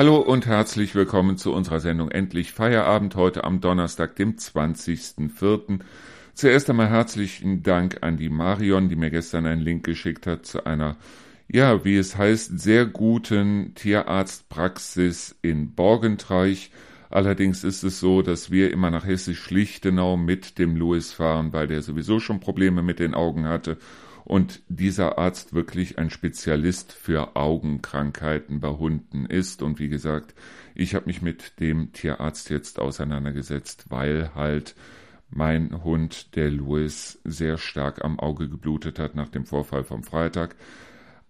Hallo und herzlich willkommen zu unserer Sendung Endlich Feierabend heute am Donnerstag, dem 20.04. Zuerst einmal herzlichen Dank an die Marion, die mir gestern einen Link geschickt hat zu einer, ja, wie es heißt, sehr guten Tierarztpraxis in Borgentreich. Allerdings ist es so, dass wir immer nach Hessisch-Lichtenau mit dem Louis fahren, weil der sowieso schon Probleme mit den Augen hatte und dieser Arzt wirklich ein Spezialist für Augenkrankheiten bei Hunden ist. Und wie gesagt, ich habe mich mit dem Tierarzt jetzt auseinandergesetzt, weil halt mein Hund, der Louis, sehr stark am Auge geblutet hat nach dem Vorfall vom Freitag.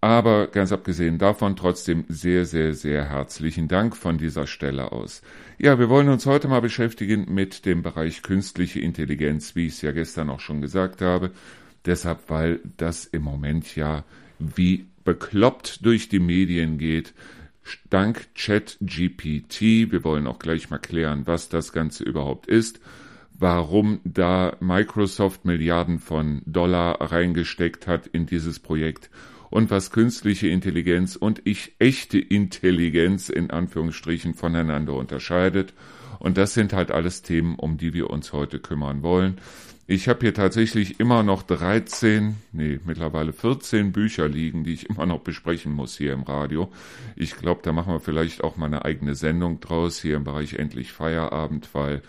Aber ganz abgesehen davon trotzdem sehr, sehr, sehr herzlichen Dank von dieser Stelle aus. Ja, wir wollen uns heute mal beschäftigen mit dem Bereich künstliche Intelligenz, wie ich es ja gestern auch schon gesagt habe. Deshalb, weil das im Moment ja wie bekloppt durch die Medien geht. Dank ChatGPT. Wir wollen auch gleich mal klären, was das Ganze überhaupt ist. Warum da Microsoft Milliarden von Dollar reingesteckt hat in dieses Projekt und was künstliche Intelligenz und ich echte Intelligenz in Anführungsstrichen voneinander unterscheidet. Und das sind halt alles Themen, um die wir uns heute kümmern wollen. Ich habe hier tatsächlich immer noch 13, nee, mittlerweile 14 Bücher liegen, die ich immer noch besprechen muss hier im Radio. Ich glaube, da machen wir vielleicht auch mal eine eigene Sendung draus hier im Bereich Endlich Feierabend, weil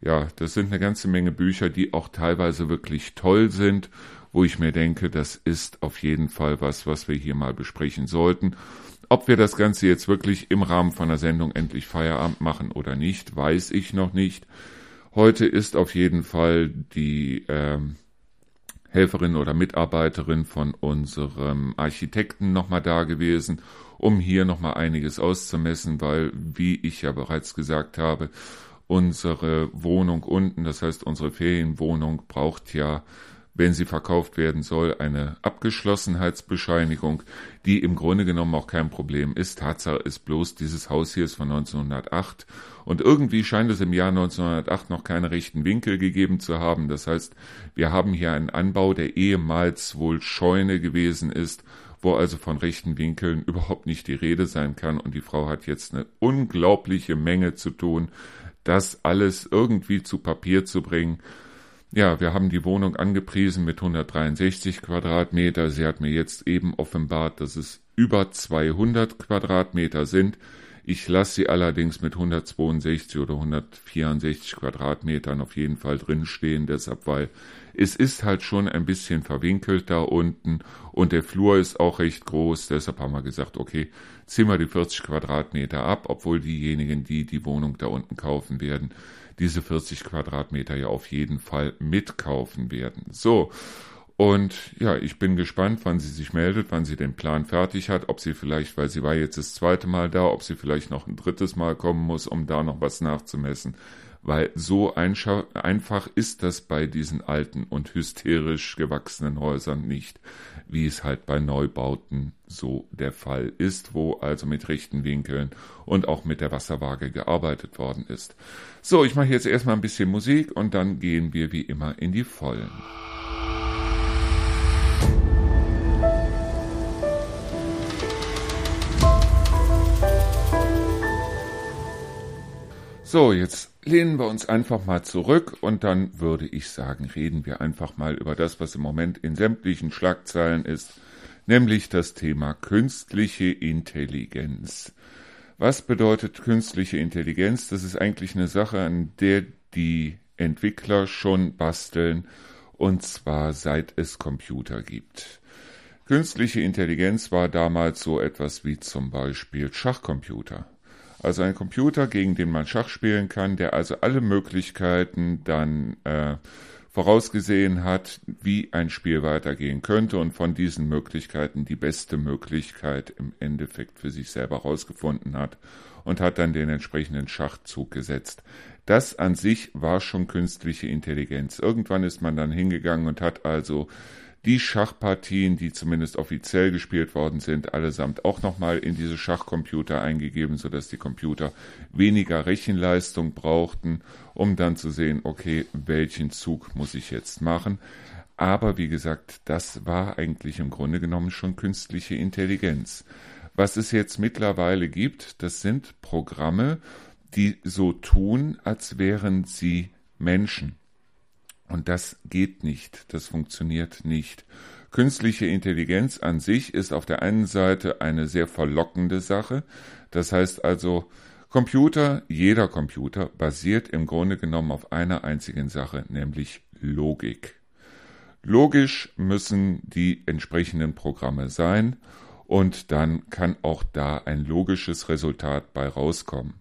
ja, das sind eine ganze Menge Bücher, die auch teilweise wirklich toll sind, wo ich mir denke, das ist auf jeden Fall was, was wir hier mal besprechen sollten. Ob wir das Ganze jetzt wirklich im Rahmen von der Sendung Endlich Feierabend machen oder nicht, weiß ich noch nicht. Heute ist auf jeden Fall die ähm, Helferin oder Mitarbeiterin von unserem Architekten nochmal da gewesen, um hier nochmal einiges auszumessen, weil, wie ich ja bereits gesagt habe, unsere Wohnung unten, das heißt unsere Ferienwohnung, braucht ja wenn sie verkauft werden soll, eine Abgeschlossenheitsbescheinigung, die im Grunde genommen auch kein Problem ist. Tatsache ist bloß, dieses Haus hier ist von 1908 und irgendwie scheint es im Jahr 1908 noch keine rechten Winkel gegeben zu haben. Das heißt, wir haben hier einen Anbau, der ehemals wohl Scheune gewesen ist, wo also von rechten Winkeln überhaupt nicht die Rede sein kann und die Frau hat jetzt eine unglaubliche Menge zu tun, das alles irgendwie zu Papier zu bringen ja, wir haben die Wohnung angepriesen mit 163 Quadratmeter. Sie hat mir jetzt eben offenbart, dass es über 200 Quadratmeter sind. Ich lasse sie allerdings mit 162 oder 164 Quadratmetern auf jeden Fall drinstehen, deshalb, weil es ist halt schon ein bisschen verwinkelt da unten und der Flur ist auch recht groß, deshalb haben wir gesagt, okay, ziehen wir die 40 Quadratmeter ab, obwohl diejenigen, die die Wohnung da unten kaufen werden, diese 40 Quadratmeter ja auf jeden Fall mitkaufen werden. So. Und ja, ich bin gespannt, wann sie sich meldet, wann sie den Plan fertig hat, ob sie vielleicht, weil sie war jetzt das zweite Mal da, ob sie vielleicht noch ein drittes Mal kommen muss, um da noch was nachzumessen. Weil so einfach ist das bei diesen alten und hysterisch gewachsenen Häusern nicht, wie es halt bei Neubauten so der Fall ist, wo also mit rechten Winkeln und auch mit der Wasserwaage gearbeitet worden ist. So, ich mache jetzt erstmal ein bisschen Musik und dann gehen wir wie immer in die Vollen. So, jetzt lehnen wir uns einfach mal zurück und dann würde ich sagen, reden wir einfach mal über das, was im Moment in sämtlichen Schlagzeilen ist, nämlich das Thema künstliche Intelligenz. Was bedeutet künstliche Intelligenz? Das ist eigentlich eine Sache, an der die Entwickler schon basteln, und zwar seit es Computer gibt. Künstliche Intelligenz war damals so etwas wie zum Beispiel Schachcomputer. Also ein Computer, gegen den man Schach spielen kann, der also alle Möglichkeiten dann äh, vorausgesehen hat, wie ein Spiel weitergehen könnte und von diesen Möglichkeiten die beste Möglichkeit im Endeffekt für sich selber herausgefunden hat und hat dann den entsprechenden Schachzug gesetzt. Das an sich war schon künstliche Intelligenz. Irgendwann ist man dann hingegangen und hat also die Schachpartien, die zumindest offiziell gespielt worden sind, allesamt auch nochmal in diese Schachcomputer eingegeben, sodass die Computer weniger Rechenleistung brauchten, um dann zu sehen, okay, welchen Zug muss ich jetzt machen. Aber wie gesagt, das war eigentlich im Grunde genommen schon künstliche Intelligenz. Was es jetzt mittlerweile gibt, das sind Programme, die so tun, als wären sie Menschen. Und das geht nicht, das funktioniert nicht. Künstliche Intelligenz an sich ist auf der einen Seite eine sehr verlockende Sache. Das heißt also, Computer, jeder Computer basiert im Grunde genommen auf einer einzigen Sache, nämlich Logik. Logisch müssen die entsprechenden Programme sein und dann kann auch da ein logisches Resultat bei rauskommen.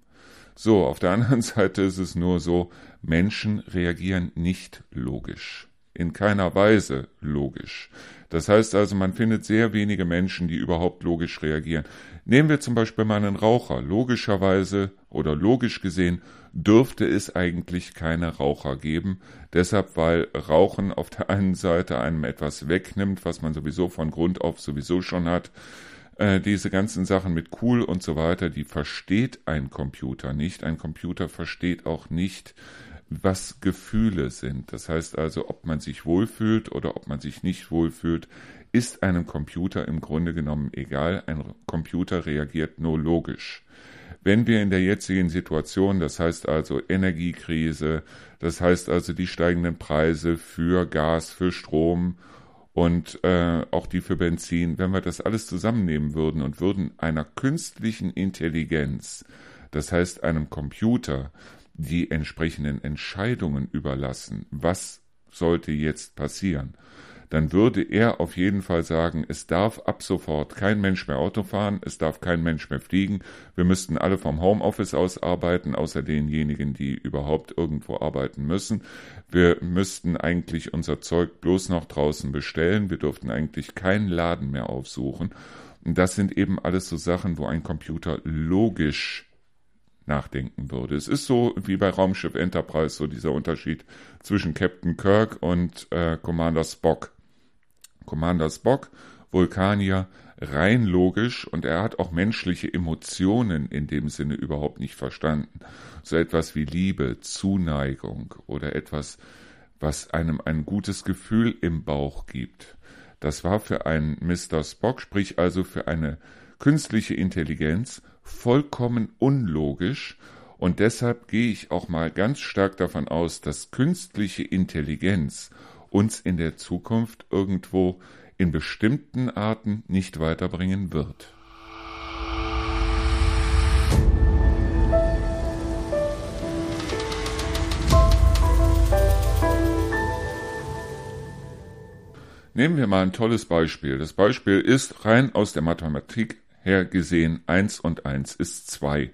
So, auf der anderen Seite ist es nur so, Menschen reagieren nicht logisch. In keiner Weise logisch. Das heißt also, man findet sehr wenige Menschen, die überhaupt logisch reagieren. Nehmen wir zum Beispiel mal einen Raucher. Logischerweise oder logisch gesehen dürfte es eigentlich keine Raucher geben. Deshalb, weil Rauchen auf der einen Seite einem etwas wegnimmt, was man sowieso von Grund auf sowieso schon hat. Äh, diese ganzen Sachen mit cool und so weiter, die versteht ein Computer nicht. Ein Computer versteht auch nicht, was Gefühle sind. Das heißt also, ob man sich wohlfühlt oder ob man sich nicht wohlfühlt, ist einem Computer im Grunde genommen egal. Ein Computer reagiert nur logisch. Wenn wir in der jetzigen Situation, das heißt also Energiekrise, das heißt also die steigenden Preise für Gas, für Strom und äh, auch die für Benzin, wenn wir das alles zusammennehmen würden und würden einer künstlichen Intelligenz, das heißt einem Computer, die entsprechenden Entscheidungen überlassen, was sollte jetzt passieren, dann würde er auf jeden Fall sagen, es darf ab sofort kein Mensch mehr Auto fahren, es darf kein Mensch mehr fliegen, wir müssten alle vom Homeoffice aus arbeiten, außer denjenigen, die überhaupt irgendwo arbeiten müssen. Wir müssten eigentlich unser Zeug bloß noch draußen bestellen, wir dürften eigentlich keinen Laden mehr aufsuchen. Und das sind eben alles so Sachen, wo ein Computer logisch nachdenken würde. Es ist so wie bei Raumschiff Enterprise, so dieser Unterschied zwischen Captain Kirk und äh, Commander Spock. Commander Spock, Vulkanier, rein logisch und er hat auch menschliche Emotionen in dem Sinne überhaupt nicht verstanden. So etwas wie Liebe, Zuneigung oder etwas, was einem ein gutes Gefühl im Bauch gibt. Das war für einen Mr. Spock, sprich also für eine künstliche Intelligenz, vollkommen unlogisch und deshalb gehe ich auch mal ganz stark davon aus, dass künstliche Intelligenz uns in der Zukunft irgendwo in bestimmten Arten nicht weiterbringen wird. Nehmen wir mal ein tolles Beispiel. Das Beispiel ist rein aus der Mathematik her gesehen, 1 und 1 ist 2.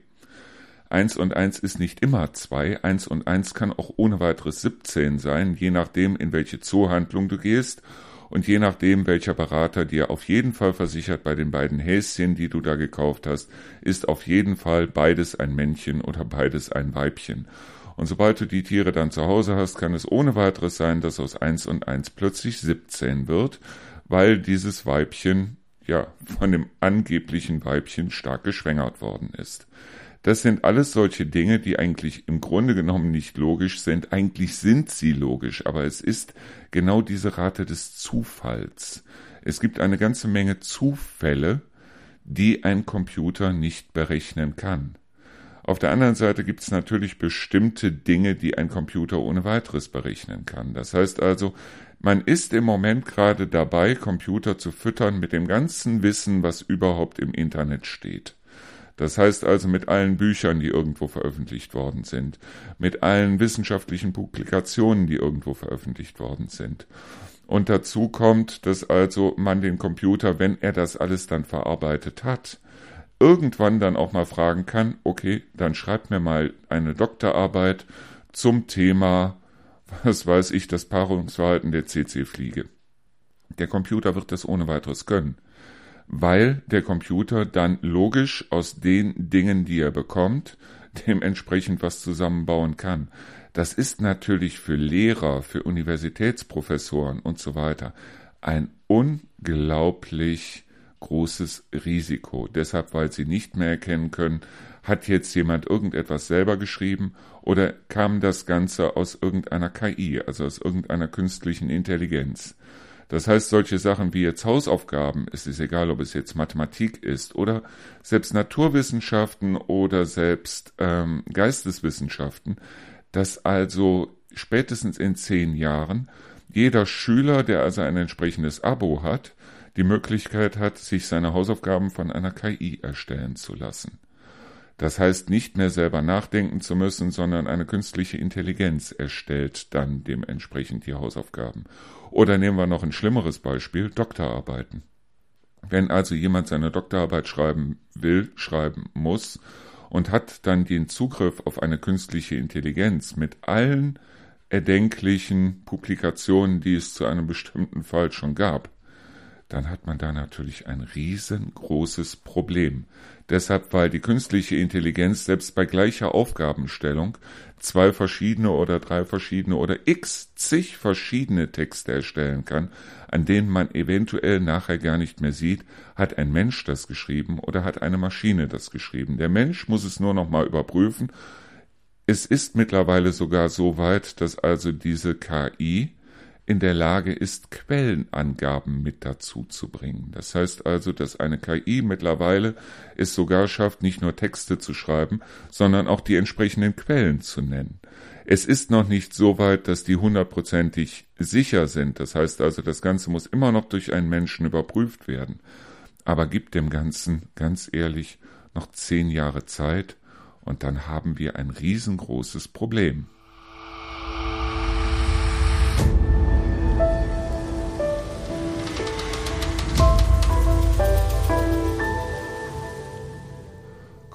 1 und 1 ist nicht immer 2, 1 und 1 kann auch ohne weiteres 17 sein, je nachdem, in welche Zoohandlung du gehst und je nachdem, welcher Berater dir auf jeden Fall versichert, bei den beiden Häschen, die du da gekauft hast, ist auf jeden Fall beides ein Männchen oder beides ein Weibchen. Und sobald du die Tiere dann zu Hause hast, kann es ohne weiteres sein, dass aus 1 und 1 plötzlich 17 wird, weil dieses Weibchen ja, von dem angeblichen Weibchen stark geschwängert worden ist. Das sind alles solche Dinge, die eigentlich im Grunde genommen nicht logisch sind. Eigentlich sind sie logisch, aber es ist genau diese Rate des Zufalls. Es gibt eine ganze Menge Zufälle, die ein Computer nicht berechnen kann. Auf der anderen Seite gibt es natürlich bestimmte Dinge, die ein Computer ohne weiteres berechnen kann. Das heißt also, man ist im Moment gerade dabei, Computer zu füttern mit dem ganzen Wissen, was überhaupt im Internet steht. Das heißt also mit allen Büchern, die irgendwo veröffentlicht worden sind, mit allen wissenschaftlichen Publikationen, die irgendwo veröffentlicht worden sind. Und dazu kommt, dass also man den Computer, wenn er das alles dann verarbeitet hat, irgendwann dann auch mal fragen kann, okay, dann schreibt mir mal eine Doktorarbeit zum Thema was weiß ich, das Paarungsverhalten der CC-Fliege. Der Computer wird das ohne weiteres können, weil der Computer dann logisch aus den Dingen, die er bekommt, dementsprechend was zusammenbauen kann. Das ist natürlich für Lehrer, für Universitätsprofessoren und so weiter ein unglaublich großes Risiko. Deshalb, weil sie nicht mehr erkennen können, Hat jetzt jemand irgendetwas selber geschrieben oder kam das Ganze aus irgendeiner KI, also aus irgendeiner künstlichen Intelligenz? Das heißt, solche Sachen wie jetzt Hausaufgaben, es ist egal, ob es jetzt Mathematik ist oder selbst Naturwissenschaften oder selbst ähm, Geisteswissenschaften, dass also spätestens in zehn Jahren jeder Schüler, der also ein entsprechendes Abo hat, die Möglichkeit hat, sich seine Hausaufgaben von einer KI erstellen zu lassen. Das heißt, nicht mehr selber nachdenken zu müssen, sondern eine künstliche Intelligenz erstellt dann dementsprechend die Hausaufgaben. Oder nehmen wir noch ein schlimmeres Beispiel, Doktorarbeiten. Wenn also jemand seine Doktorarbeit schreiben will, schreiben muss und hat dann den Zugriff auf eine künstliche Intelligenz mit allen erdenklichen Publikationen, die es zu einem bestimmten Fall schon gab, dann hat man da natürlich ein riesengroßes Problem. Deshalb, weil die künstliche Intelligenz selbst bei gleicher Aufgabenstellung zwei verschiedene oder drei verschiedene oder x zig verschiedene Texte erstellen kann, an denen man eventuell nachher gar nicht mehr sieht, hat ein Mensch das geschrieben oder hat eine Maschine das geschrieben. Der Mensch muss es nur noch mal überprüfen. Es ist mittlerweile sogar so weit, dass also diese KI in der Lage ist, Quellenangaben mit dazu zu bringen. Das heißt also, dass eine KI mittlerweile es sogar schafft, nicht nur Texte zu schreiben, sondern auch die entsprechenden Quellen zu nennen. Es ist noch nicht so weit, dass die hundertprozentig sicher sind. Das heißt also, das Ganze muss immer noch durch einen Menschen überprüft werden. Aber gibt dem Ganzen, ganz ehrlich, noch zehn Jahre Zeit und dann haben wir ein riesengroßes Problem.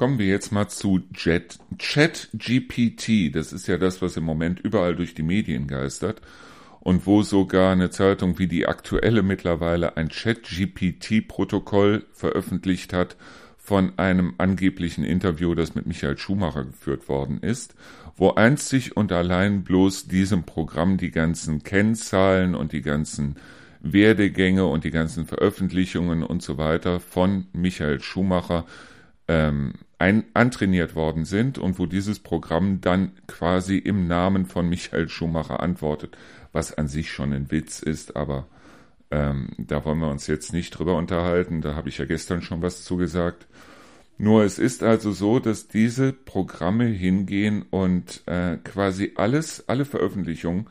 Kommen wir jetzt mal zu Jet, Chat GPT. Das ist ja das, was im Moment überall durch die Medien geistert und wo sogar eine Zeitung wie die aktuelle mittlerweile ein Chat GPT Protokoll veröffentlicht hat von einem angeblichen Interview, das mit Michael Schumacher geführt worden ist, wo einzig und allein bloß diesem Programm die ganzen Kennzahlen und die ganzen Werdegänge und die ganzen Veröffentlichungen und so weiter von Michael Schumacher ähm, ein, antrainiert worden sind und wo dieses Programm dann quasi im Namen von Michael Schumacher antwortet, was an sich schon ein Witz ist, aber ähm, da wollen wir uns jetzt nicht drüber unterhalten, da habe ich ja gestern schon was zugesagt. Nur es ist also so, dass diese Programme hingehen und äh, quasi alles, alle Veröffentlichungen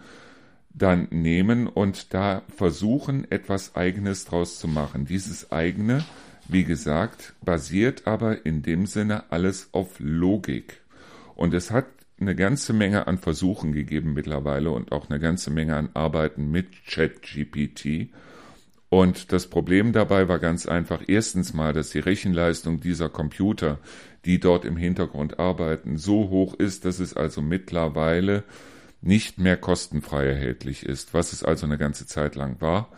dann nehmen und da versuchen, etwas Eigenes draus zu machen. Dieses eigene wie gesagt, basiert aber in dem Sinne alles auf Logik. Und es hat eine ganze Menge an Versuchen gegeben mittlerweile und auch eine ganze Menge an Arbeiten mit ChatGPT. Und das Problem dabei war ganz einfach erstens mal, dass die Rechenleistung dieser Computer, die dort im Hintergrund arbeiten, so hoch ist, dass es also mittlerweile nicht mehr kostenfrei erhältlich ist, was es also eine ganze Zeit lang war.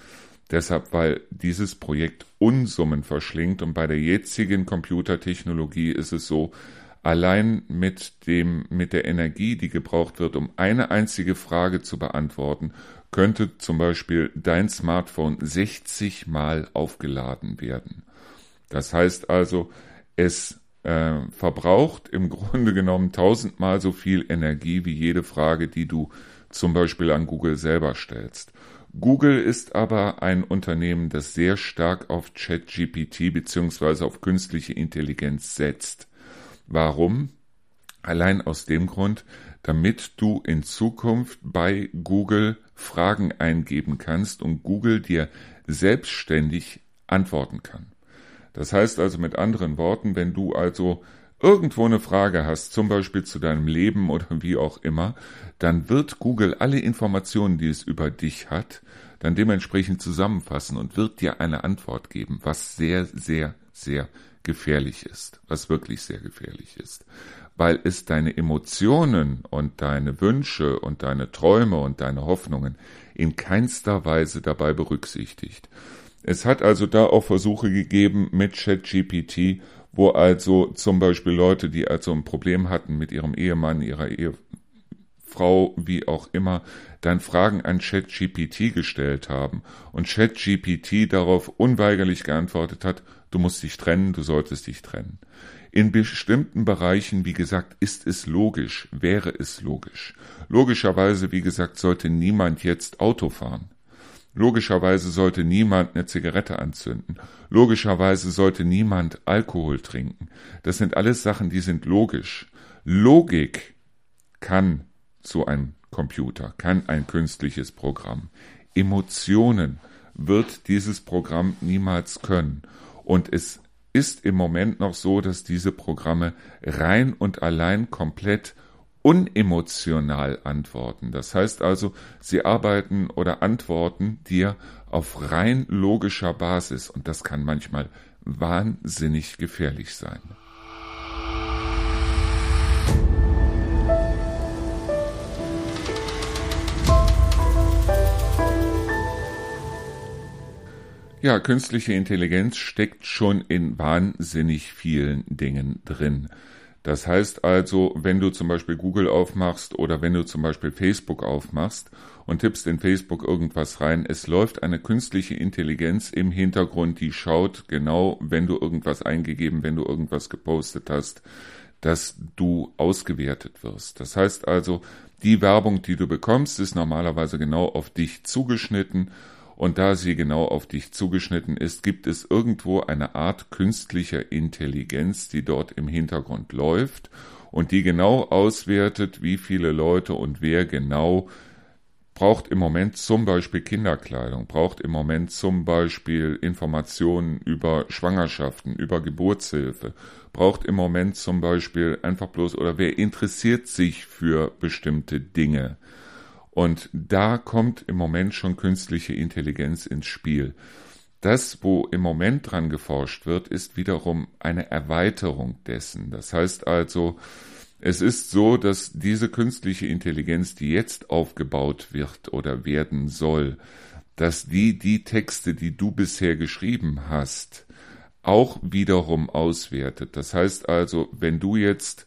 Deshalb, weil dieses Projekt Unsummen verschlingt und bei der jetzigen Computertechnologie ist es so, allein mit dem, mit der Energie, die gebraucht wird, um eine einzige Frage zu beantworten, könnte zum Beispiel dein Smartphone 60 Mal aufgeladen werden. Das heißt also, es äh, verbraucht im Grunde genommen tausendmal so viel Energie wie jede Frage, die du zum Beispiel an Google selber stellst. Google ist aber ein Unternehmen, das sehr stark auf ChatGPT bzw. auf künstliche Intelligenz setzt. Warum? Allein aus dem Grund, damit du in Zukunft bei Google Fragen eingeben kannst und Google dir selbstständig antworten kann. Das heißt also mit anderen Worten, wenn du also irgendwo eine Frage hast, zum Beispiel zu deinem Leben oder wie auch immer, dann wird Google alle Informationen, die es über dich hat, dann dementsprechend zusammenfassen und wird dir eine Antwort geben, was sehr, sehr, sehr gefährlich ist, was wirklich sehr gefährlich ist, weil es deine Emotionen und deine Wünsche und deine Träume und deine Hoffnungen in keinster Weise dabei berücksichtigt. Es hat also da auch Versuche gegeben mit ChatGPT, wo also zum Beispiel Leute, die also ein Problem hatten mit ihrem Ehemann, ihrer Ehefrau, wie auch immer, dann Fragen an ChatGPT gestellt haben und ChatGPT darauf unweigerlich geantwortet hat, du musst dich trennen, du solltest dich trennen. In bestimmten Bereichen, wie gesagt, ist es logisch, wäre es logisch. Logischerweise, wie gesagt, sollte niemand jetzt Auto fahren. Logischerweise sollte niemand eine Zigarette anzünden. Logischerweise sollte niemand Alkohol trinken. Das sind alles Sachen, die sind logisch. Logik kann so ein Computer, kann ein künstliches Programm. Emotionen wird dieses Programm niemals können. Und es ist im Moment noch so, dass diese Programme rein und allein komplett unemotional antworten. Das heißt also, sie arbeiten oder antworten dir auf rein logischer Basis und das kann manchmal wahnsinnig gefährlich sein. Ja, künstliche Intelligenz steckt schon in wahnsinnig vielen Dingen drin. Das heißt also, wenn du zum Beispiel Google aufmachst oder wenn du zum Beispiel Facebook aufmachst und tippst in Facebook irgendwas rein, es läuft eine künstliche Intelligenz im Hintergrund, die schaut genau, wenn du irgendwas eingegeben, wenn du irgendwas gepostet hast, dass du ausgewertet wirst. Das heißt also, die Werbung, die du bekommst, ist normalerweise genau auf dich zugeschnitten und da sie genau auf dich zugeschnitten ist, gibt es irgendwo eine Art künstlicher Intelligenz, die dort im Hintergrund läuft und die genau auswertet, wie viele Leute und wer genau braucht im Moment zum Beispiel Kinderkleidung, braucht im Moment zum Beispiel Informationen über Schwangerschaften, über Geburtshilfe, braucht im Moment zum Beispiel einfach bloß oder wer interessiert sich für bestimmte Dinge. Und da kommt im Moment schon künstliche Intelligenz ins Spiel. Das, wo im Moment dran geforscht wird, ist wiederum eine Erweiterung dessen. Das heißt also, es ist so, dass diese künstliche Intelligenz, die jetzt aufgebaut wird oder werden soll, dass die die Texte, die du bisher geschrieben hast, auch wiederum auswertet. Das heißt also, wenn du jetzt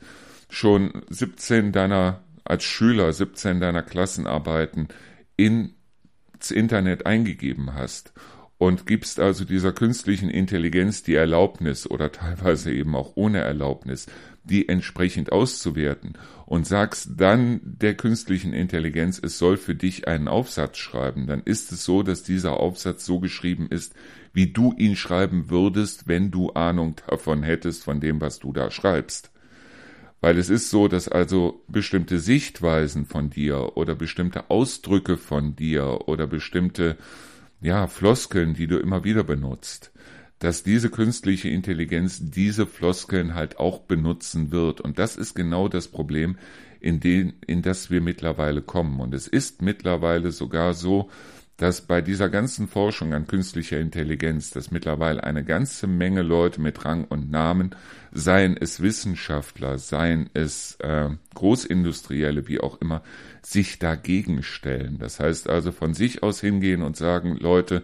schon 17 deiner als Schüler 17 deiner Klassenarbeiten ins Internet eingegeben hast und gibst also dieser künstlichen Intelligenz die Erlaubnis oder teilweise eben auch ohne Erlaubnis, die entsprechend auszuwerten und sagst dann der künstlichen Intelligenz, es soll für dich einen Aufsatz schreiben, dann ist es so, dass dieser Aufsatz so geschrieben ist, wie du ihn schreiben würdest, wenn du Ahnung davon hättest, von dem, was du da schreibst. Weil es ist so, dass also bestimmte Sichtweisen von dir oder bestimmte Ausdrücke von dir oder bestimmte, ja, Floskeln, die du immer wieder benutzt, dass diese künstliche Intelligenz diese Floskeln halt auch benutzen wird. Und das ist genau das Problem, in, den, in das wir mittlerweile kommen. Und es ist mittlerweile sogar so, dass bei dieser ganzen Forschung an künstlicher Intelligenz, dass mittlerweile eine ganze Menge Leute mit Rang und Namen, seien es Wissenschaftler, seien es äh, Großindustrielle, wie auch immer, sich dagegen stellen. Das heißt also von sich aus hingehen und sagen, Leute,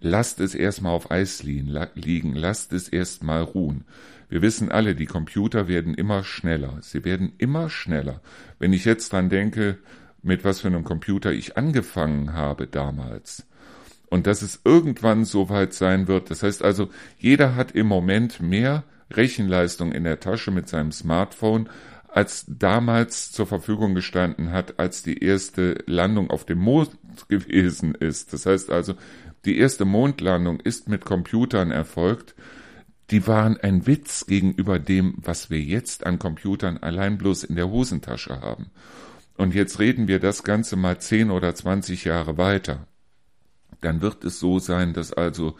lasst es erstmal auf Eis liegen, lasst es erstmal ruhen. Wir wissen alle, die Computer werden immer schneller. Sie werden immer schneller. Wenn ich jetzt dran denke, mit was für einem Computer ich angefangen habe damals. Und dass es irgendwann so weit sein wird. Das heißt also, jeder hat im Moment mehr Rechenleistung in der Tasche mit seinem Smartphone, als damals zur Verfügung gestanden hat, als die erste Landung auf dem Mond gewesen ist. Das heißt also, die erste Mondlandung ist mit Computern erfolgt. Die waren ein Witz gegenüber dem, was wir jetzt an Computern allein bloß in der Hosentasche haben. Und jetzt reden wir das Ganze mal 10 oder 20 Jahre weiter. Dann wird es so sein, dass also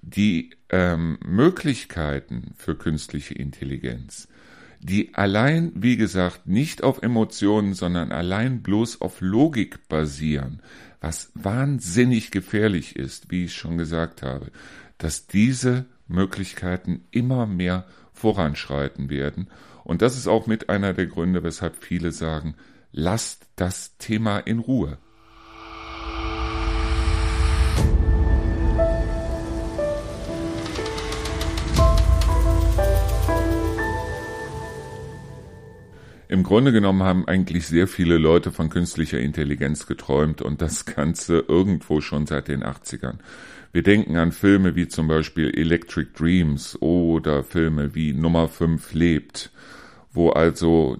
die ähm, Möglichkeiten für künstliche Intelligenz, die allein, wie gesagt, nicht auf Emotionen, sondern allein bloß auf Logik basieren, was wahnsinnig gefährlich ist, wie ich schon gesagt habe, dass diese Möglichkeiten immer mehr voranschreiten werden. Und das ist auch mit einer der Gründe, weshalb viele sagen, lasst das Thema in Ruhe. Im Grunde genommen haben eigentlich sehr viele Leute von künstlicher Intelligenz geträumt und das Ganze irgendwo schon seit den 80ern. Wir denken an Filme wie zum Beispiel Electric Dreams oder Filme wie Nummer 5 lebt, wo also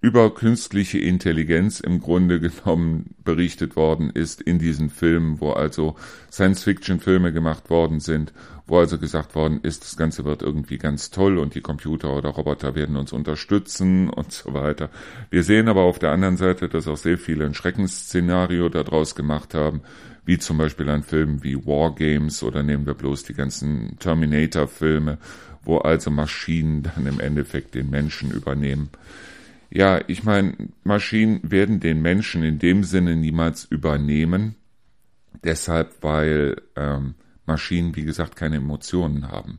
über künstliche Intelligenz im Grunde genommen berichtet worden ist in diesen Filmen, wo also Science-Fiction-Filme gemacht worden sind, wo also gesagt worden ist, das Ganze wird irgendwie ganz toll und die Computer oder Roboter werden uns unterstützen und so weiter. Wir sehen aber auf der anderen Seite, dass auch sehr viele ein Schreckensszenario daraus gemacht haben, wie zum Beispiel ein Film wie Wargames oder nehmen wir bloß die ganzen Terminator-Filme, wo also Maschinen dann im Endeffekt den Menschen übernehmen. Ja, ich meine, Maschinen werden den Menschen in dem Sinne niemals übernehmen. Deshalb, weil ähm, Maschinen, wie gesagt, keine Emotionen haben.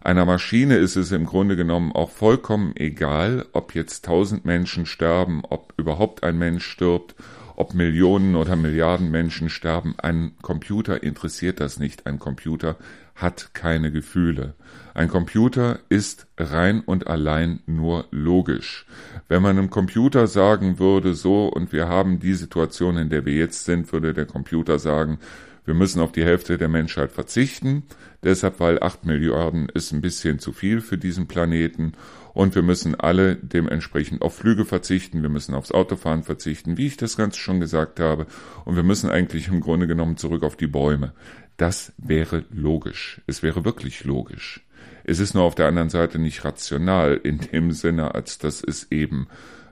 Einer Maschine ist es im Grunde genommen auch vollkommen egal, ob jetzt tausend Menschen sterben, ob überhaupt ein Mensch stirbt, ob Millionen oder Milliarden Menschen sterben. Ein Computer interessiert das nicht. Ein Computer hat keine Gefühle. Ein Computer ist rein und allein nur logisch. Wenn man einem Computer sagen würde, so und wir haben die Situation, in der wir jetzt sind, würde der Computer sagen, wir müssen auf die Hälfte der Menschheit verzichten, deshalb weil acht Milliarden ist ein bisschen zu viel für diesen Planeten und wir müssen alle dementsprechend auf Flüge verzichten, wir müssen aufs Autofahren verzichten, wie ich das Ganze schon gesagt habe, und wir müssen eigentlich im Grunde genommen zurück auf die Bäume. Das wäre logisch. Es wäre wirklich logisch. Es ist nur auf der anderen Seite nicht rational in dem Sinne, als dass es eben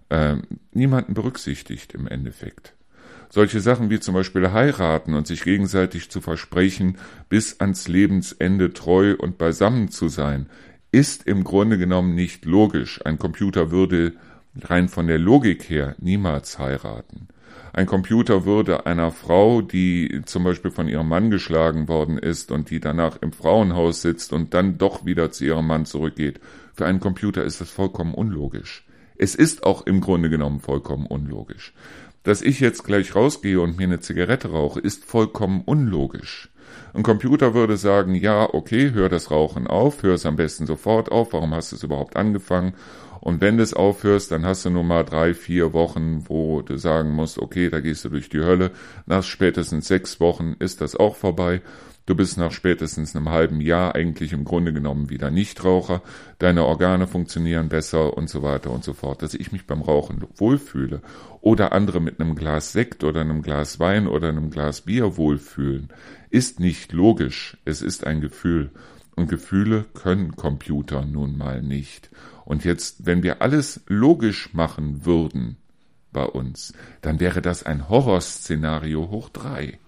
äh, niemanden berücksichtigt im Endeffekt. Solche Sachen wie zum Beispiel heiraten und sich gegenseitig zu versprechen, bis ans Lebensende treu und beisammen zu sein, ist im Grunde genommen nicht logisch. Ein Computer würde rein von der Logik her niemals heiraten. Ein Computer würde einer Frau, die zum Beispiel von ihrem Mann geschlagen worden ist und die danach im Frauenhaus sitzt und dann doch wieder zu ihrem Mann zurückgeht, für einen Computer ist das vollkommen unlogisch. Es ist auch im Grunde genommen vollkommen unlogisch. Dass ich jetzt gleich rausgehe und mir eine Zigarette rauche, ist vollkommen unlogisch. Ein Computer würde sagen, ja, okay, hör das Rauchen auf, hör es am besten sofort auf, warum hast du es überhaupt angefangen? Und wenn du es aufhörst, dann hast du nur mal drei, vier Wochen, wo du sagen musst, okay, da gehst du durch die Hölle. Nach spätestens sechs Wochen ist das auch vorbei. Du bist nach spätestens einem halben Jahr eigentlich im Grunde genommen wieder Nichtraucher. Deine Organe funktionieren besser und so weiter und so fort. Dass ich mich beim Rauchen wohlfühle oder andere mit einem Glas Sekt oder einem Glas Wein oder einem Glas Bier wohlfühlen, ist nicht logisch. Es ist ein Gefühl. Und Gefühle können Computer nun mal nicht. Und jetzt, wenn wir alles logisch machen würden bei uns, dann wäre das ein Horrorszenario hoch drei.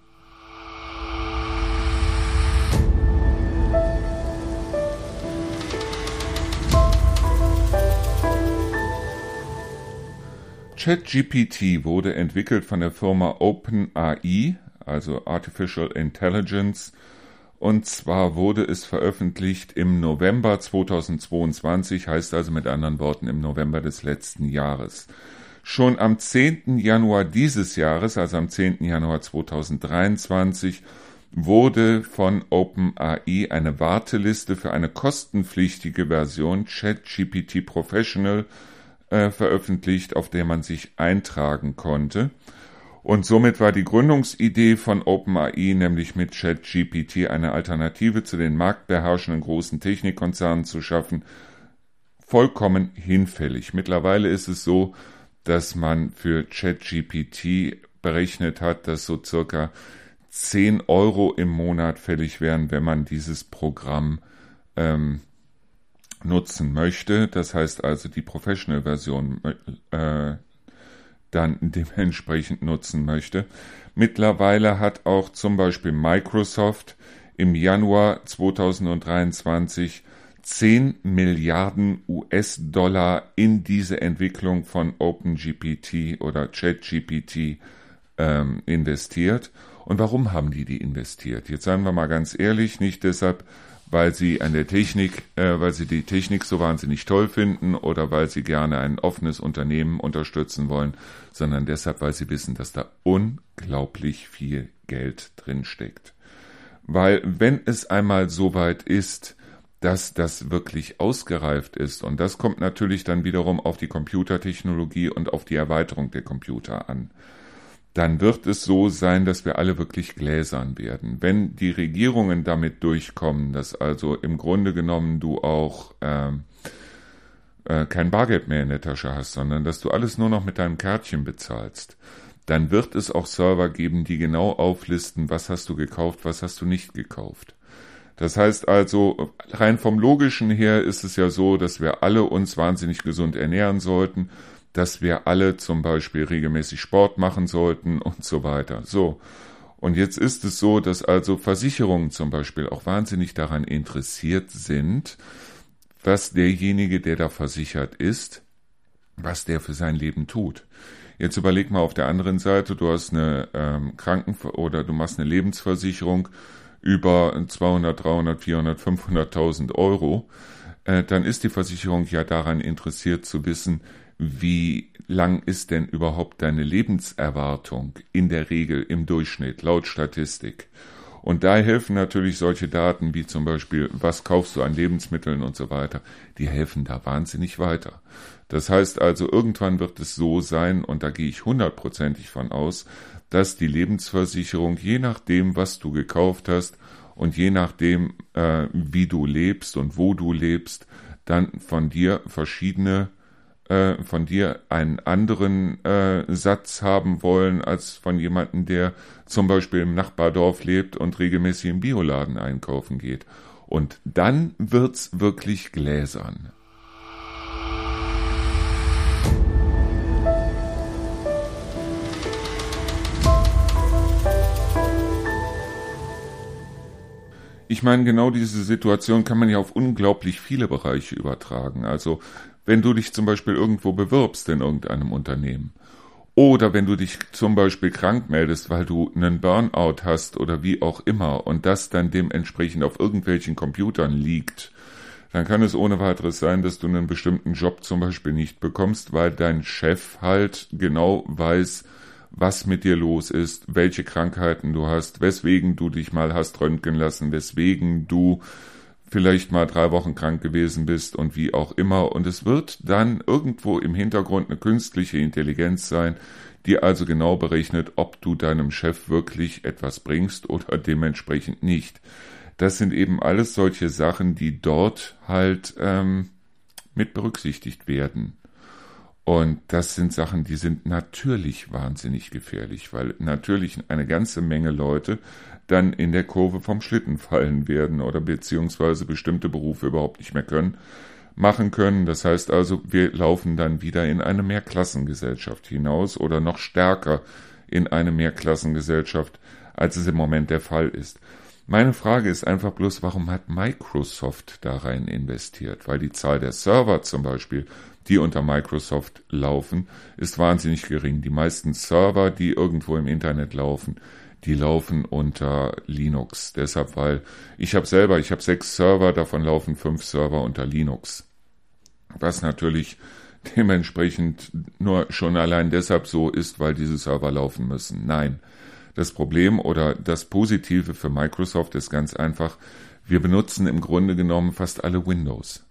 ChatGPT wurde entwickelt von der Firma OpenAI, also Artificial Intelligence, und zwar wurde es veröffentlicht im November 2022, heißt also mit anderen Worten im November des letzten Jahres. Schon am 10. Januar dieses Jahres, also am 10. Januar 2023, wurde von OpenAI eine Warteliste für eine kostenpflichtige Version ChatGPT Professional äh, veröffentlicht, auf der man sich eintragen konnte. Und somit war die Gründungsidee von OpenAI, nämlich mit ChatGPT eine Alternative zu den marktbeherrschenden großen Technikkonzernen zu schaffen, vollkommen hinfällig. Mittlerweile ist es so, dass man für ChatGPT berechnet hat, dass so circa 10 Euro im Monat fällig wären, wenn man dieses Programm ähm, nutzen möchte. Das heißt also die Professional-Version äh, dann dementsprechend nutzen möchte. Mittlerweile hat auch zum Beispiel Microsoft im Januar 2023 10 Milliarden US-Dollar in diese Entwicklung von OpenGPT oder ChatGPT ähm, investiert. Und warum haben die die investiert? Jetzt seien wir mal ganz ehrlich, nicht deshalb, weil sie an der Technik, äh, weil sie die Technik so wahnsinnig toll finden oder weil sie gerne ein offenes Unternehmen unterstützen wollen, sondern deshalb, weil sie wissen, dass da unglaublich viel Geld drin steckt. Weil wenn es einmal so weit ist, dass das wirklich ausgereift ist, und das kommt natürlich dann wiederum auf die Computertechnologie und auf die Erweiterung der Computer an, dann wird es so sein, dass wir alle wirklich gläsern werden. Wenn die Regierungen damit durchkommen, dass also im Grunde genommen du auch ähm, äh, kein Bargeld mehr in der Tasche hast, sondern dass du alles nur noch mit deinem Kärtchen bezahlst, dann wird es auch Server geben, die genau auflisten, was hast du gekauft, was hast du nicht gekauft. Das heißt also, rein vom logischen her ist es ja so, dass wir alle uns wahnsinnig gesund ernähren sollten dass wir alle zum Beispiel regelmäßig Sport machen sollten und so weiter. So. Und jetzt ist es so, dass also Versicherungen zum Beispiel auch wahnsinnig daran interessiert sind, was derjenige, der da versichert ist, was der für sein Leben tut. Jetzt überleg mal auf der anderen Seite, du hast eine ähm, Kranken- oder du machst eine Lebensversicherung über 200, 300, 400, 500.000 Euro, äh, dann ist die Versicherung ja daran interessiert zu wissen, wie lang ist denn überhaupt deine Lebenserwartung in der Regel im Durchschnitt laut Statistik? Und da helfen natürlich solche Daten wie zum Beispiel, was kaufst du an Lebensmitteln und so weiter, die helfen da wahnsinnig weiter. Das heißt also, irgendwann wird es so sein, und da gehe ich hundertprozentig von aus, dass die Lebensversicherung, je nachdem, was du gekauft hast und je nachdem, äh, wie du lebst und wo du lebst, dann von dir verschiedene äh, von dir einen anderen äh, Satz haben wollen als von jemandem, der zum Beispiel im Nachbardorf lebt und regelmäßig im Bioladen einkaufen geht. Und dann wird's wirklich gläsern. Ich meine, genau diese Situation kann man ja auf unglaublich viele Bereiche übertragen. Also wenn du dich zum Beispiel irgendwo bewirbst in irgendeinem Unternehmen. Oder wenn du dich zum Beispiel krank meldest, weil du einen Burnout hast oder wie auch immer und das dann dementsprechend auf irgendwelchen Computern liegt, dann kann es ohne weiteres sein, dass du einen bestimmten Job zum Beispiel nicht bekommst, weil dein Chef halt genau weiß, was mit dir los ist, welche Krankheiten du hast, weswegen du dich mal hast röntgen lassen, weswegen du vielleicht mal drei Wochen krank gewesen bist und wie auch immer. Und es wird dann irgendwo im Hintergrund eine künstliche Intelligenz sein, die also genau berechnet, ob du deinem Chef wirklich etwas bringst oder dementsprechend nicht. Das sind eben alles solche Sachen, die dort halt ähm, mit berücksichtigt werden. Und das sind Sachen, die sind natürlich wahnsinnig gefährlich, weil natürlich eine ganze Menge Leute dann in der Kurve vom Schlitten fallen werden oder beziehungsweise bestimmte Berufe überhaupt nicht mehr können, machen können. Das heißt also, wir laufen dann wieder in eine Mehrklassengesellschaft hinaus oder noch stärker in eine Mehrklassengesellschaft, als es im Moment der Fall ist. Meine Frage ist einfach bloß, warum hat Microsoft da rein investiert? Weil die Zahl der Server zum Beispiel, die unter Microsoft laufen, ist wahnsinnig gering. Die meisten Server, die irgendwo im Internet laufen, die laufen unter Linux. Deshalb, weil ich habe selber, ich habe sechs Server, davon laufen fünf Server unter Linux. Was natürlich dementsprechend nur schon allein deshalb so ist, weil diese Server laufen müssen. Nein. Das Problem oder das Positive für Microsoft ist ganz einfach, wir benutzen im Grunde genommen fast alle Windows.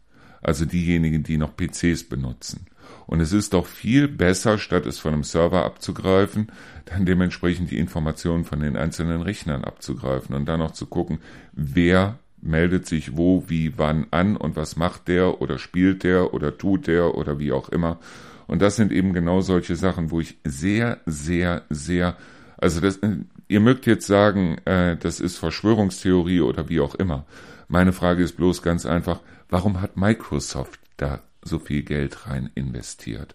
Also diejenigen, die noch PCs benutzen. Und es ist doch viel besser, statt es von einem Server abzugreifen, dann dementsprechend die Informationen von den einzelnen Rechnern abzugreifen und dann noch zu gucken, wer meldet sich wo, wie, wann an und was macht der oder spielt der oder tut der oder wie auch immer. Und das sind eben genau solche Sachen, wo ich sehr, sehr, sehr, also das, ihr mögt jetzt sagen, äh, das ist Verschwörungstheorie oder wie auch immer. Meine Frage ist bloß ganz einfach, warum hat Microsoft da so viel Geld rein investiert.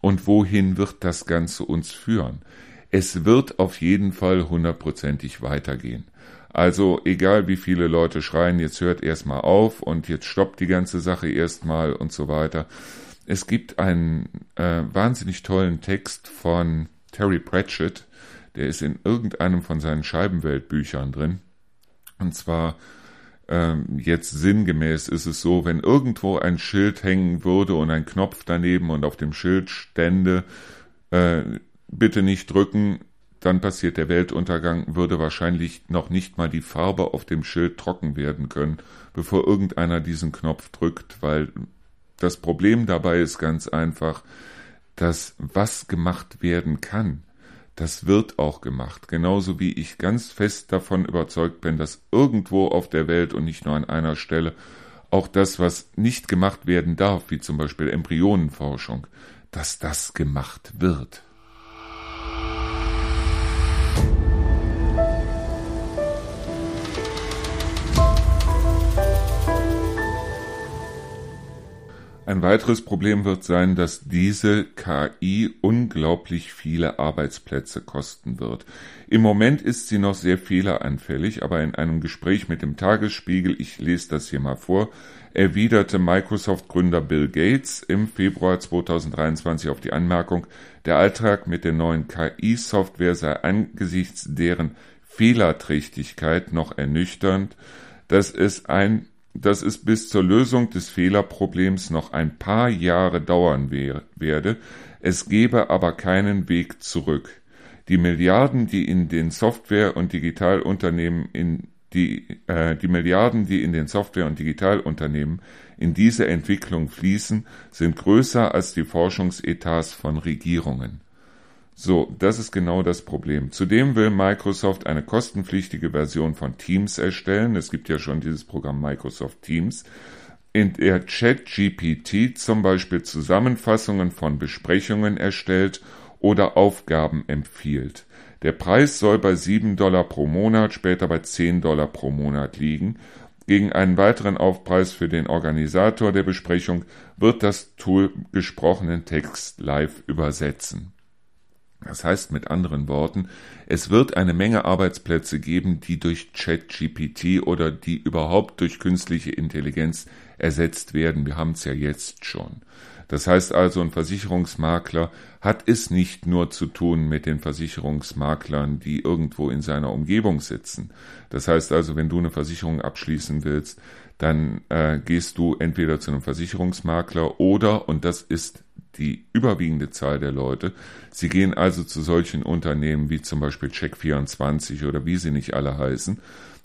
Und wohin wird das Ganze uns führen? Es wird auf jeden Fall hundertprozentig weitergehen. Also egal wie viele Leute schreien, jetzt hört erstmal auf und jetzt stoppt die ganze Sache erstmal und so weiter. Es gibt einen äh, wahnsinnig tollen Text von Terry Pratchett, der ist in irgendeinem von seinen Scheibenweltbüchern drin. Und zwar jetzt sinngemäß ist es so, wenn irgendwo ein Schild hängen würde und ein Knopf daneben und auf dem Schild stände, äh, bitte nicht drücken, dann passiert der Weltuntergang, würde wahrscheinlich noch nicht mal die Farbe auf dem Schild trocken werden können, bevor irgendeiner diesen Knopf drückt, weil das Problem dabei ist ganz einfach, dass was gemacht werden kann, Das wird auch gemacht, genauso wie ich ganz fest davon überzeugt bin, dass irgendwo auf der Welt und nicht nur an einer Stelle auch das, was nicht gemacht werden darf, wie zum Beispiel Embryonenforschung, dass das gemacht wird. Ein weiteres Problem wird sein, dass diese KI unglaublich viele Arbeitsplätze kosten wird. Im Moment ist sie noch sehr fehleranfällig, aber in einem Gespräch mit dem Tagesspiegel, ich lese das hier mal vor, erwiderte Microsoft-Gründer Bill Gates im Februar 2023 auf die Anmerkung, der Alltag mit der neuen KI-Software sei angesichts deren Fehlerträchtigkeit noch ernüchternd, dass es ein dass es bis zur Lösung des Fehlerproblems noch ein paar Jahre dauern werde, es gebe aber keinen Weg zurück. Die Milliarden, die in den Software- und Digitalunternehmen in die, äh, die Milliarden, die in den Software- und Digitalunternehmen in diese Entwicklung fließen, sind größer als die Forschungsetats von Regierungen. So, das ist genau das Problem. Zudem will Microsoft eine kostenpflichtige Version von Teams erstellen. Es gibt ja schon dieses Programm Microsoft Teams, in der ChatGPT zum Beispiel Zusammenfassungen von Besprechungen erstellt oder Aufgaben empfiehlt. Der Preis soll bei 7 Dollar pro Monat, später bei 10 Dollar pro Monat liegen. Gegen einen weiteren Aufpreis für den Organisator der Besprechung wird das Tool gesprochenen Text live übersetzen. Das heißt mit anderen Worten, es wird eine Menge Arbeitsplätze geben, die durch ChatGPT oder die überhaupt durch künstliche Intelligenz ersetzt werden. Wir haben es ja jetzt schon. Das heißt also, ein Versicherungsmakler hat es nicht nur zu tun mit den Versicherungsmaklern, die irgendwo in seiner Umgebung sitzen. Das heißt also, wenn du eine Versicherung abschließen willst, dann äh, gehst du entweder zu einem Versicherungsmakler oder, und das ist die überwiegende Zahl der Leute. Sie gehen also zu solchen Unternehmen wie zum Beispiel Check24 oder wie sie nicht alle heißen.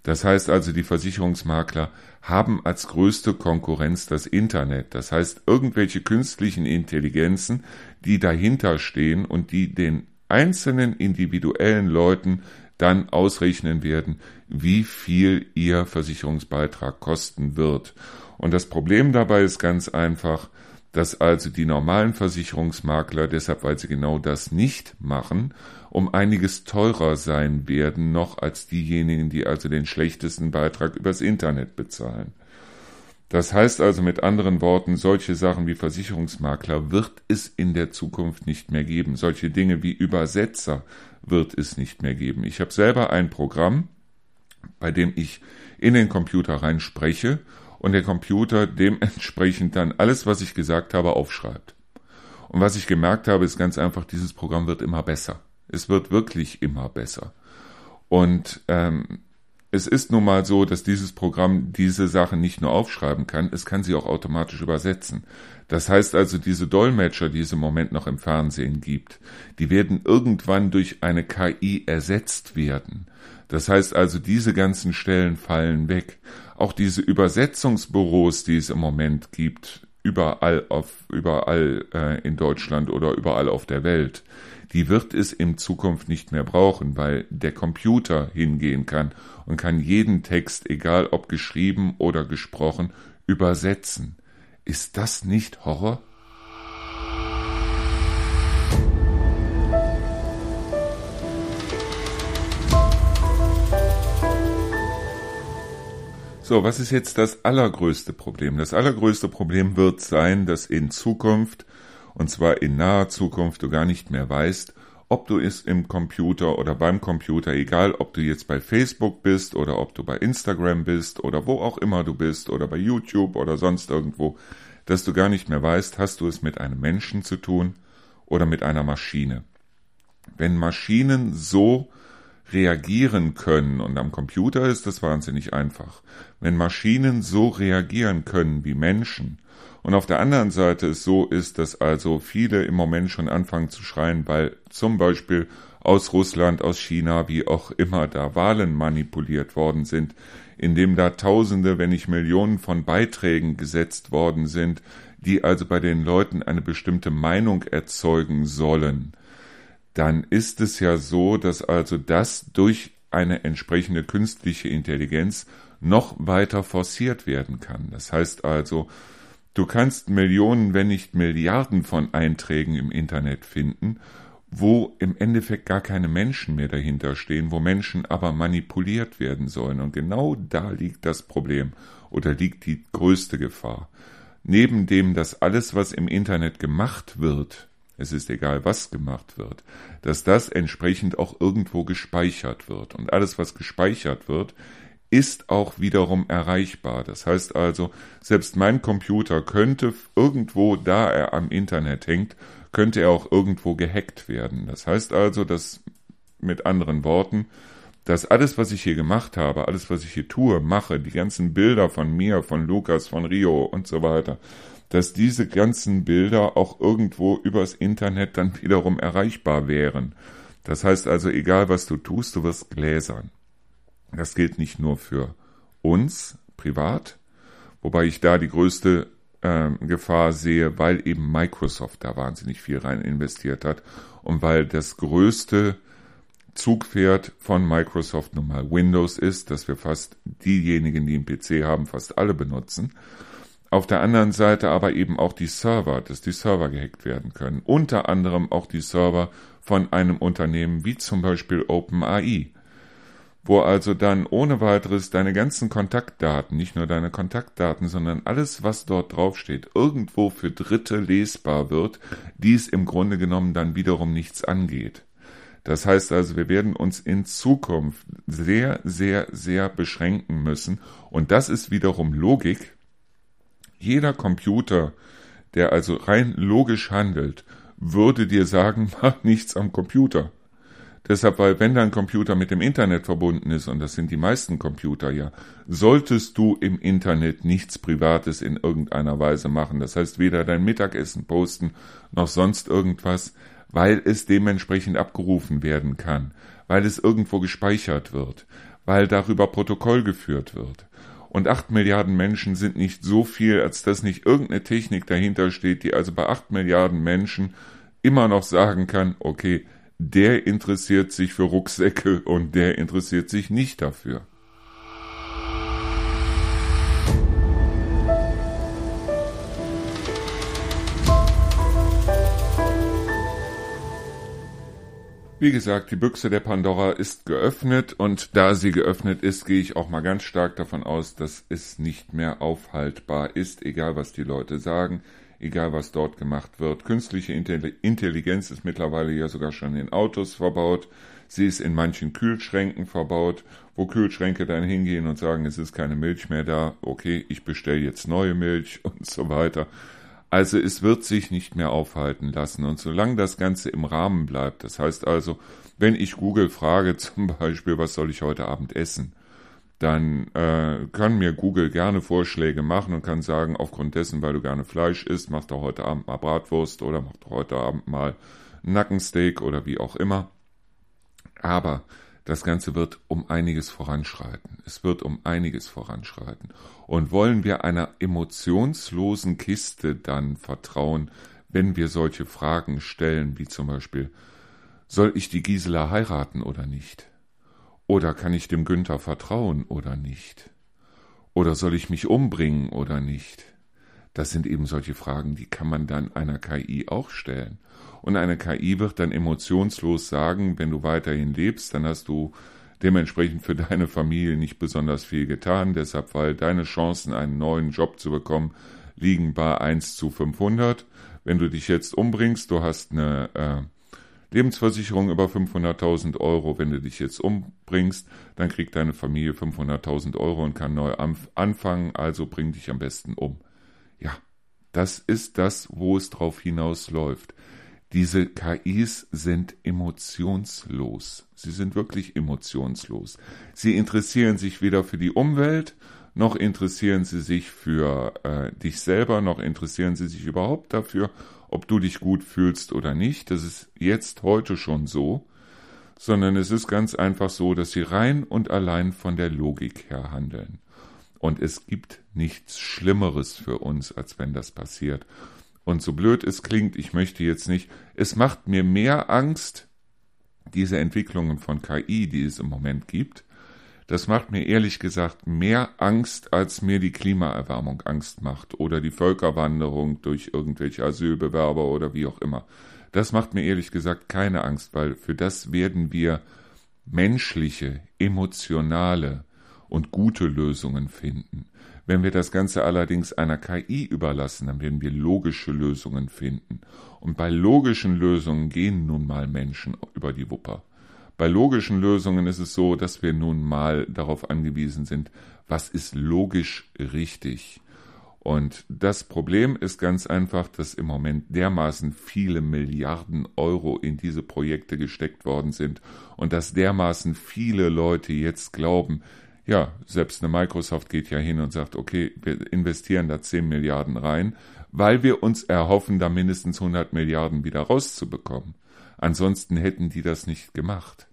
Das heißt also, die Versicherungsmakler haben als größte Konkurrenz das Internet. Das heißt, irgendwelche künstlichen Intelligenzen, die dahinter stehen und die den einzelnen individuellen Leuten dann ausrechnen werden, wie viel ihr Versicherungsbeitrag kosten wird. Und das Problem dabei ist ganz einfach, dass also die normalen Versicherungsmakler, deshalb weil sie genau das nicht machen, um einiges teurer sein werden noch als diejenigen, die also den schlechtesten Beitrag übers Internet bezahlen. Das heißt also mit anderen Worten, solche Sachen wie Versicherungsmakler wird es in der Zukunft nicht mehr geben. Solche Dinge wie Übersetzer wird es nicht mehr geben. Ich habe selber ein Programm, bei dem ich in den Computer rein spreche und der Computer dementsprechend dann alles, was ich gesagt habe, aufschreibt. Und was ich gemerkt habe, ist ganz einfach, dieses Programm wird immer besser. Es wird wirklich immer besser. Und ähm, es ist nun mal so, dass dieses Programm diese Sachen nicht nur aufschreiben kann, es kann sie auch automatisch übersetzen. Das heißt also, diese Dolmetscher, die es im Moment noch im Fernsehen gibt, die werden irgendwann durch eine KI ersetzt werden. Das heißt also, diese ganzen Stellen fallen weg. Auch diese Übersetzungsbüros, die es im Moment gibt, überall auf, überall äh, in Deutschland oder überall auf der Welt, die wird es in Zukunft nicht mehr brauchen, weil der Computer hingehen kann und kann jeden Text, egal ob geschrieben oder gesprochen, übersetzen. Ist das nicht Horror? So, was ist jetzt das allergrößte Problem? Das allergrößte Problem wird sein, dass in Zukunft, und zwar in naher Zukunft, du gar nicht mehr weißt, ob du es im Computer oder beim Computer, egal ob du jetzt bei Facebook bist oder ob du bei Instagram bist oder wo auch immer du bist oder bei YouTube oder sonst irgendwo, dass du gar nicht mehr weißt, hast du es mit einem Menschen zu tun oder mit einer Maschine. Wenn Maschinen so reagieren können. Und am Computer ist das wahnsinnig einfach. Wenn Maschinen so reagieren können wie Menschen und auf der anderen Seite es so ist, dass also viele im Moment schon anfangen zu schreien, weil zum Beispiel aus Russland, aus China, wie auch immer da Wahlen manipuliert worden sind, indem da Tausende, wenn nicht Millionen von Beiträgen gesetzt worden sind, die also bei den Leuten eine bestimmte Meinung erzeugen sollen dann ist es ja so, dass also das durch eine entsprechende künstliche Intelligenz noch weiter forciert werden kann. Das heißt also, du kannst Millionen, wenn nicht Milliarden von Einträgen im Internet finden, wo im Endeffekt gar keine Menschen mehr dahinter stehen, wo Menschen aber manipuliert werden sollen. Und genau da liegt das Problem oder liegt die größte Gefahr. Neben dem, dass alles, was im Internet gemacht wird, es ist egal, was gemacht wird, dass das entsprechend auch irgendwo gespeichert wird. Und alles, was gespeichert wird, ist auch wiederum erreichbar. Das heißt also, selbst mein Computer könnte irgendwo, da er am Internet hängt, könnte er auch irgendwo gehackt werden. Das heißt also, dass mit anderen Worten, dass alles, was ich hier gemacht habe, alles, was ich hier tue, mache, die ganzen Bilder von mir, von Lukas, von Rio und so weiter, dass diese ganzen Bilder auch irgendwo übers Internet dann wiederum erreichbar wären. Das heißt also, egal was du tust, du wirst gläsern. Das gilt nicht nur für uns privat, wobei ich da die größte äh, Gefahr sehe, weil eben Microsoft da wahnsinnig viel rein investiert hat und weil das größte Zugpferd von Microsoft nun mal Windows ist, dass wir fast diejenigen, die einen PC haben, fast alle benutzen. Auf der anderen Seite aber eben auch die Server, dass die Server gehackt werden können. Unter anderem auch die Server von einem Unternehmen wie zum Beispiel OpenAI, wo also dann ohne weiteres deine ganzen Kontaktdaten, nicht nur deine Kontaktdaten, sondern alles, was dort draufsteht, irgendwo für Dritte lesbar wird, dies im Grunde genommen dann wiederum nichts angeht. Das heißt also, wir werden uns in Zukunft sehr, sehr, sehr beschränken müssen. Und das ist wiederum Logik, jeder Computer, der also rein logisch handelt, würde dir sagen, mach nichts am Computer. Deshalb, weil wenn dein Computer mit dem Internet verbunden ist, und das sind die meisten Computer ja, solltest du im Internet nichts Privates in irgendeiner Weise machen. Das heißt, weder dein Mittagessen posten noch sonst irgendwas, weil es dementsprechend abgerufen werden kann, weil es irgendwo gespeichert wird, weil darüber Protokoll geführt wird. Und acht Milliarden Menschen sind nicht so viel, als dass nicht irgendeine Technik dahinter steht, die also bei acht Milliarden Menschen immer noch sagen kann, okay, der interessiert sich für Rucksäcke und der interessiert sich nicht dafür. Wie gesagt, die Büchse der Pandora ist geöffnet und da sie geöffnet ist, gehe ich auch mal ganz stark davon aus, dass es nicht mehr aufhaltbar ist, egal was die Leute sagen, egal was dort gemacht wird. Künstliche Intelligenz ist mittlerweile ja sogar schon in Autos verbaut. Sie ist in manchen Kühlschränken verbaut, wo Kühlschränke dann hingehen und sagen, es ist keine Milch mehr da, okay, ich bestelle jetzt neue Milch und so weiter. Also es wird sich nicht mehr aufhalten lassen. Und solange das Ganze im Rahmen bleibt, das heißt also, wenn ich Google frage zum Beispiel, was soll ich heute Abend essen, dann äh, kann mir Google gerne Vorschläge machen und kann sagen, aufgrund dessen, weil du gerne Fleisch isst, mach doch heute Abend mal Bratwurst oder mach doch heute Abend mal Nackensteak oder wie auch immer. Aber das Ganze wird um einiges voranschreiten. Es wird um einiges voranschreiten. Und wollen wir einer emotionslosen Kiste dann vertrauen, wenn wir solche Fragen stellen, wie zum Beispiel, soll ich die Gisela heiraten oder nicht? Oder kann ich dem Günther vertrauen oder nicht? Oder soll ich mich umbringen oder nicht? Das sind eben solche Fragen, die kann man dann einer KI auch stellen. Und eine KI wird dann emotionslos sagen, wenn du weiterhin lebst, dann hast du dementsprechend für deine Familie nicht besonders viel getan. Deshalb, weil deine Chancen, einen neuen Job zu bekommen, liegen bei 1 zu 500. Wenn du dich jetzt umbringst, du hast eine äh, Lebensversicherung über 500.000 Euro. Wenn du dich jetzt umbringst, dann kriegt deine Familie 500.000 Euro und kann neu anfangen. Also bring dich am besten um. Ja, das ist das, wo es drauf hinausläuft. Diese KIs sind emotionslos. Sie sind wirklich emotionslos. Sie interessieren sich weder für die Umwelt, noch interessieren sie sich für äh, dich selber, noch interessieren sie sich überhaupt dafür, ob du dich gut fühlst oder nicht. Das ist jetzt heute schon so, sondern es ist ganz einfach so, dass sie rein und allein von der Logik her handeln. Und es gibt nichts Schlimmeres für uns, als wenn das passiert. Und so blöd es klingt, ich möchte jetzt nicht, es macht mir mehr Angst, diese Entwicklungen von KI, die es im Moment gibt, das macht mir ehrlich gesagt mehr Angst, als mir die Klimaerwärmung Angst macht oder die Völkerwanderung durch irgendwelche Asylbewerber oder wie auch immer. Das macht mir ehrlich gesagt keine Angst, weil für das werden wir menschliche, emotionale und gute Lösungen finden. Wenn wir das Ganze allerdings einer KI überlassen, dann werden wir logische Lösungen finden. Und bei logischen Lösungen gehen nun mal Menschen über die Wupper. Bei logischen Lösungen ist es so, dass wir nun mal darauf angewiesen sind, was ist logisch richtig. Und das Problem ist ganz einfach, dass im Moment dermaßen viele Milliarden Euro in diese Projekte gesteckt worden sind und dass dermaßen viele Leute jetzt glauben, ja, selbst eine Microsoft geht ja hin und sagt, okay, wir investieren da 10 Milliarden rein, weil wir uns erhoffen, da mindestens 100 Milliarden wieder rauszubekommen. Ansonsten hätten die das nicht gemacht.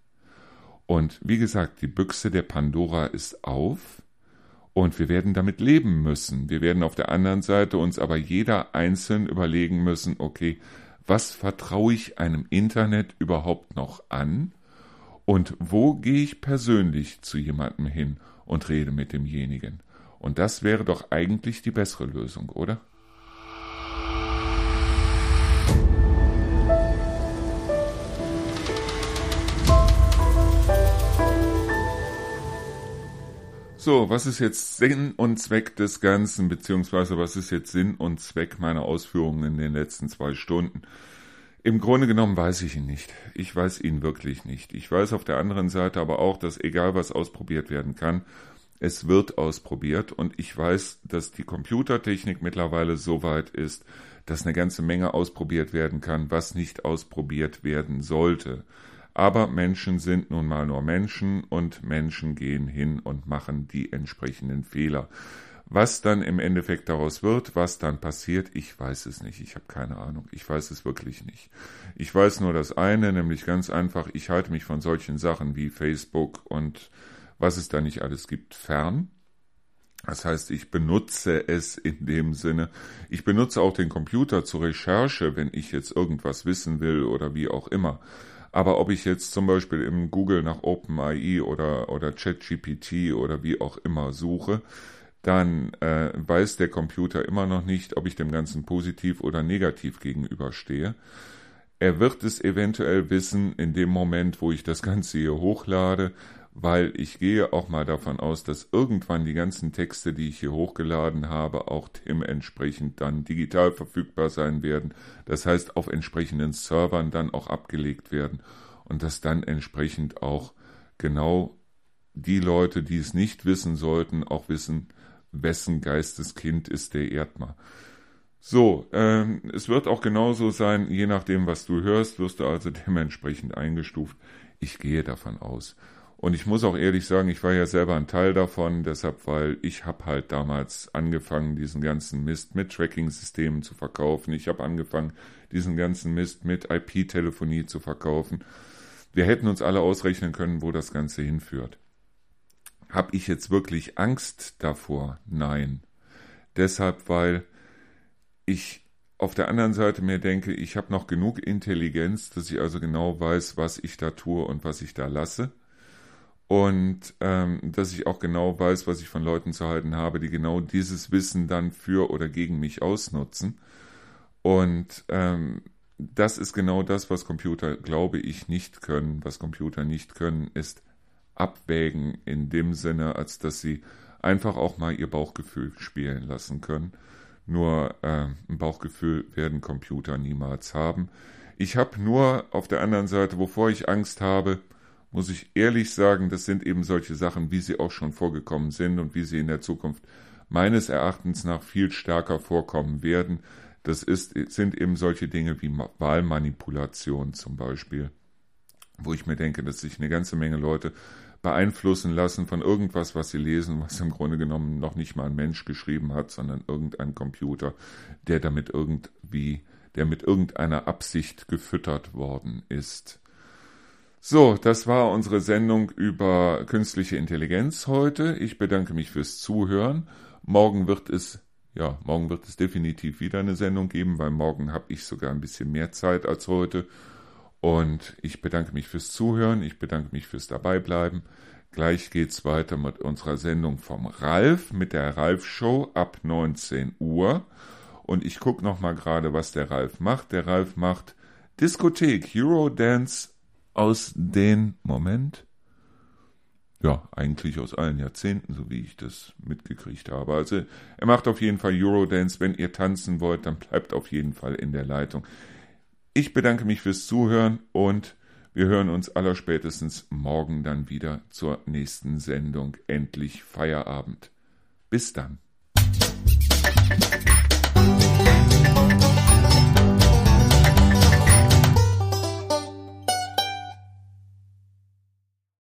Und wie gesagt, die Büchse der Pandora ist auf und wir werden damit leben müssen. Wir werden auf der anderen Seite uns aber jeder einzeln überlegen müssen, okay, was vertraue ich einem Internet überhaupt noch an? Und wo gehe ich persönlich zu jemandem hin und rede mit demjenigen? Und das wäre doch eigentlich die bessere Lösung, oder? So, was ist jetzt Sinn und Zweck des Ganzen, beziehungsweise was ist jetzt Sinn und Zweck meiner Ausführungen in den letzten zwei Stunden? Im Grunde genommen weiß ich ihn nicht. Ich weiß ihn wirklich nicht. Ich weiß auf der anderen Seite aber auch, dass egal was ausprobiert werden kann, es wird ausprobiert und ich weiß, dass die Computertechnik mittlerweile so weit ist, dass eine ganze Menge ausprobiert werden kann, was nicht ausprobiert werden sollte. Aber Menschen sind nun mal nur Menschen und Menschen gehen hin und machen die entsprechenden Fehler. Was dann im Endeffekt daraus wird, was dann passiert, ich weiß es nicht. Ich habe keine Ahnung. Ich weiß es wirklich nicht. Ich weiß nur das eine, nämlich ganz einfach, ich halte mich von solchen Sachen wie Facebook und was es da nicht alles gibt fern. Das heißt, ich benutze es in dem Sinne. Ich benutze auch den Computer zur Recherche, wenn ich jetzt irgendwas wissen will oder wie auch immer. Aber ob ich jetzt zum Beispiel im Google nach OpenAI oder, oder ChatGPT oder wie auch immer suche, dann äh, weiß der Computer immer noch nicht, ob ich dem Ganzen positiv oder negativ gegenüberstehe. Er wird es eventuell wissen in dem Moment, wo ich das Ganze hier hochlade, weil ich gehe auch mal davon aus, dass irgendwann die ganzen Texte, die ich hier hochgeladen habe, auch dementsprechend dann digital verfügbar sein werden. Das heißt, auf entsprechenden Servern dann auch abgelegt werden und dass dann entsprechend auch genau die Leute, die es nicht wissen sollten, auch wissen, wessen Geisteskind ist der Erdmar. So, ähm, es wird auch genauso sein, je nachdem, was du hörst, wirst du also dementsprechend eingestuft. Ich gehe davon aus. Und ich muss auch ehrlich sagen, ich war ja selber ein Teil davon, deshalb, weil ich habe halt damals angefangen, diesen ganzen Mist mit Tracking-Systemen zu verkaufen. Ich habe angefangen, diesen ganzen Mist mit IP-Telefonie zu verkaufen. Wir hätten uns alle ausrechnen können, wo das Ganze hinführt. Hab ich jetzt wirklich Angst davor? Nein. Deshalb, weil ich auf der anderen Seite mir denke, ich habe noch genug Intelligenz, dass ich also genau weiß, was ich da tue und was ich da lasse und ähm, dass ich auch genau weiß, was ich von Leuten zu halten habe, die genau dieses Wissen dann für oder gegen mich ausnutzen. Und ähm, das ist genau das, was Computer, glaube ich, nicht können. Was Computer nicht können, ist abwägen in dem Sinne, als dass sie einfach auch mal ihr Bauchgefühl spielen lassen können. Nur äh, ein Bauchgefühl werden Computer niemals haben. Ich habe nur auf der anderen Seite, wovor ich Angst habe, muss ich ehrlich sagen, das sind eben solche Sachen, wie sie auch schon vorgekommen sind und wie sie in der Zukunft meines Erachtens nach viel stärker vorkommen werden. Das ist, sind eben solche Dinge wie Wahlmanipulation zum Beispiel, wo ich mir denke, dass sich eine ganze Menge Leute beeinflussen lassen von irgendwas, was sie lesen, was im Grunde genommen noch nicht mal ein Mensch geschrieben hat, sondern irgendein Computer, der damit irgendwie, der mit irgendeiner Absicht gefüttert worden ist. So, das war unsere Sendung über künstliche Intelligenz heute. Ich bedanke mich fürs Zuhören. Morgen wird es, ja, morgen wird es definitiv wieder eine Sendung geben, weil morgen habe ich sogar ein bisschen mehr Zeit als heute. Und ich bedanke mich fürs Zuhören, ich bedanke mich fürs Dabeibleiben. Gleich geht's weiter mit unserer Sendung vom Ralf, mit der Ralf Show ab 19 Uhr. Und ich gucke noch mal gerade, was der Ralf macht. Der Ralf macht Diskothek, Eurodance aus den Moment. Ja, eigentlich aus allen Jahrzehnten, so wie ich das mitgekriegt habe. Also er macht auf jeden Fall Eurodance. Wenn ihr tanzen wollt, dann bleibt auf jeden Fall in der Leitung. Ich bedanke mich fürs Zuhören und wir hören uns allerspätestens morgen dann wieder zur nächsten Sendung. Endlich Feierabend. Bis dann.